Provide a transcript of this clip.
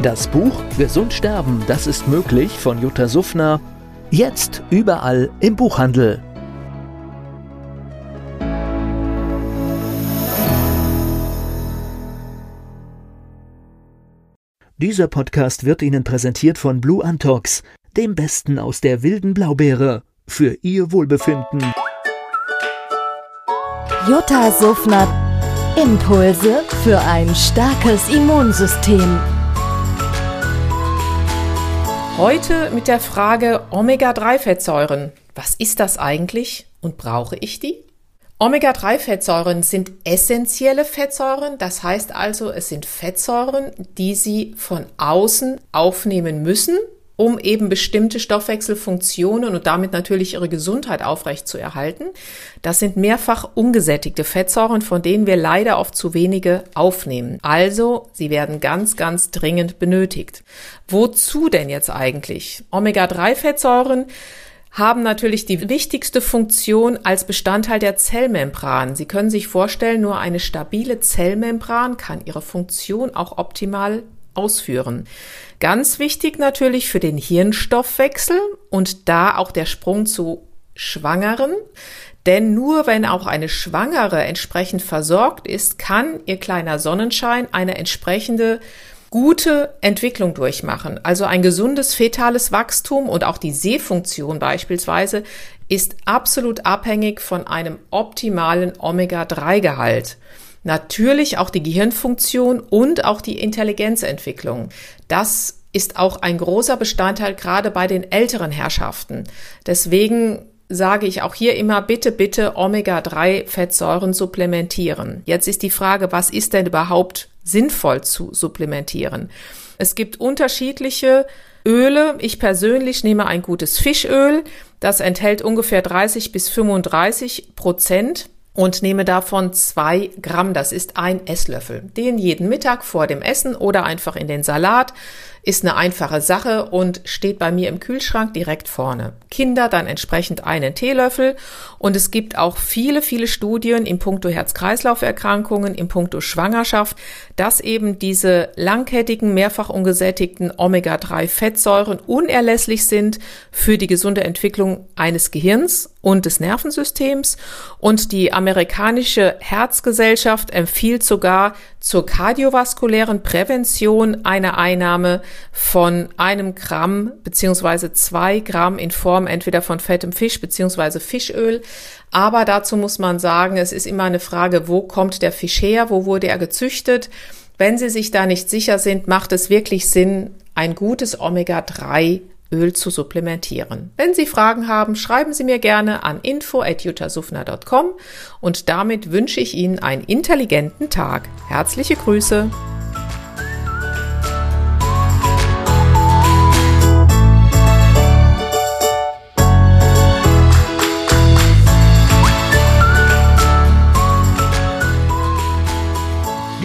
Das Buch Gesund sterben, das ist möglich von Jutta Suffner. Jetzt überall im Buchhandel. Dieser Podcast wird Ihnen präsentiert von Blue Antox, dem Besten aus der wilden Blaubeere, für Ihr Wohlbefinden. Jutta Suffner. Impulse für ein starkes Immunsystem. Heute mit der Frage Omega-3-Fettsäuren. Was ist das eigentlich und brauche ich die? Omega-3-Fettsäuren sind essentielle Fettsäuren, das heißt also, es sind Fettsäuren, die Sie von außen aufnehmen müssen, um eben bestimmte Stoffwechselfunktionen und damit natürlich Ihre Gesundheit aufrechtzuerhalten. Das sind mehrfach ungesättigte Fettsäuren, von denen wir leider oft zu wenige aufnehmen. Also, sie werden ganz, ganz dringend benötigt. Wozu denn jetzt eigentlich? Omega-3-Fettsäuren haben natürlich die wichtigste Funktion als Bestandteil der Zellmembran. Sie können sich vorstellen, nur eine stabile Zellmembran kann ihre Funktion auch optimal ausführen. Ganz wichtig natürlich für den Hirnstoffwechsel und da auch der Sprung zu Schwangeren. Denn nur wenn auch eine Schwangere entsprechend versorgt ist, kann ihr kleiner Sonnenschein eine entsprechende gute Entwicklung durchmachen. Also ein gesundes fetales Wachstum und auch die Sehfunktion beispielsweise ist absolut abhängig von einem optimalen Omega-3-Gehalt. Natürlich auch die Gehirnfunktion und auch die Intelligenzentwicklung. Das ist auch ein großer Bestandteil gerade bei den älteren Herrschaften. Deswegen sage ich auch hier immer, bitte, bitte Omega-3-Fettsäuren supplementieren. Jetzt ist die Frage, was ist denn überhaupt sinnvoll zu supplementieren? Es gibt unterschiedliche Öle. Ich persönlich nehme ein gutes Fischöl. Das enthält ungefähr 30 bis 35 Prozent und nehme davon zwei Gramm. Das ist ein Esslöffel. Den jeden Mittag vor dem Essen oder einfach in den Salat ist eine einfache Sache und steht bei mir im Kühlschrank direkt vorne. Kinder dann entsprechend einen Teelöffel und es gibt auch viele, viele Studien im Punkto Herz-Kreislauf-Erkrankungen, im Punkto Schwangerschaft, dass eben diese langkettigen, mehrfach ungesättigten Omega-3-Fettsäuren unerlässlich sind für die gesunde Entwicklung eines Gehirns und des Nervensystems und die amerikanische Herzgesellschaft empfiehlt sogar zur kardiovaskulären Prävention eine Einnahme von einem Gramm beziehungsweise zwei Gramm in Form entweder von fettem Fisch beziehungsweise Fischöl. Aber dazu muss man sagen, es ist immer eine Frage, wo kommt der Fisch her, wo wurde er gezüchtet. Wenn Sie sich da nicht sicher sind, macht es wirklich Sinn, ein gutes Omega-3 Öl zu supplementieren. Wenn Sie Fragen haben, schreiben Sie mir gerne an info@jutasufner.com und damit wünsche ich Ihnen einen intelligenten Tag. Herzliche Grüße.